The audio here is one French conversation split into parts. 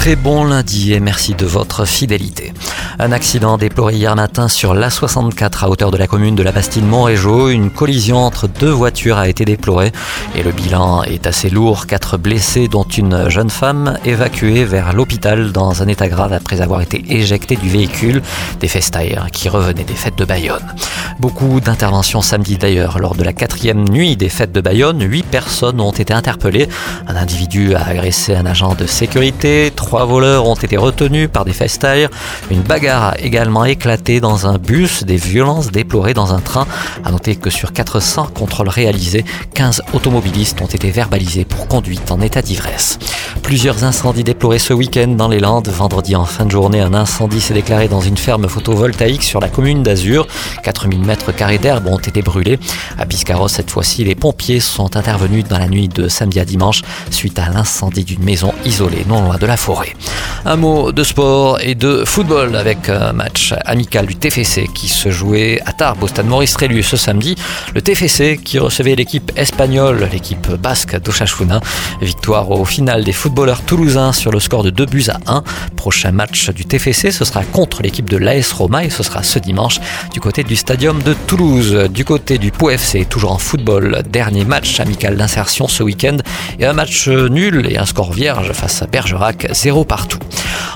Très bon lundi et merci de votre fidélité. Un accident déploré hier matin sur l'A64 à hauteur de la commune de la Bastide-Montrégeau. Une collision entre deux voitures a été déplorée et le bilan est assez lourd. Quatre blessés, dont une jeune femme évacuée vers l'hôpital dans un état grave après avoir été éjectée du véhicule des festaires qui revenaient des fêtes de Bayonne. Beaucoup d'interventions samedi d'ailleurs. Lors de la quatrième nuit des fêtes de Bayonne, huit personnes ont été interpellées. Un individu a agressé un agent de sécurité. Trois voleurs ont été retenus par des festaires. Une bagarre a également éclaté dans un bus, des violences déplorées dans un train. À noter que sur 400 contrôles réalisés, 15 automobilistes ont été verbalisés pour conduite en état d'ivresse. Plusieurs incendies déplorés ce week-end dans les Landes. Vendredi en fin de journée, un incendie s'est déclaré dans une ferme photovoltaïque sur la commune d'Azur. 4000 mètres carrés d'herbe ont été brûlés. À Biscarros, cette fois-ci, les pompiers sont intervenus dans la nuit de samedi à dimanche suite à l'incendie d'une maison isolée non loin de la forêt. Un mot de sport et de football avec un match amical du TFC qui se jouait à Tarbes au stade Maurice Trélu ce samedi. Le TFC qui recevait l'équipe espagnole, l'équipe basque d'Oshachuna. Victoire au final des footballeurs toulousains sur le score de 2 buts à 1. Prochain match du TFC, ce sera contre l'équipe de l'AS Roma et ce sera ce dimanche du côté du stadium de Toulouse. Du côté du Pau FC, toujours en football, dernier match amical d'insertion ce week-end et un match nul et un score vierge face à Bergerac, 0 partout.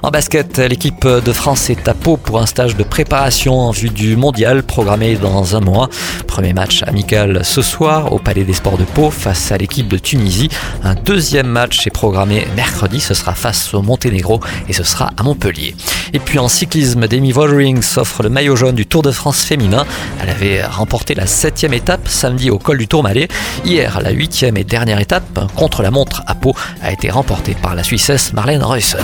En basket, l'équipe de France est à Pau pour un stage de préparation en vue du mondial programmé dans un mois. Premier match amical ce soir au Palais des Sports de Pau face à l'équipe de Tunisie. Un deuxième match est programmé mercredi, ce sera face au Monténégro et ce sera à Montpellier. Et puis en cyclisme, Demi Vollering s'offre le maillot jaune du Tour de France féminin. Elle avait remporté la septième étape samedi au col du Tourmalet. Hier, la huitième et dernière étape contre la montre à Pau a été remportée par la Suissesse Marlène Reusser.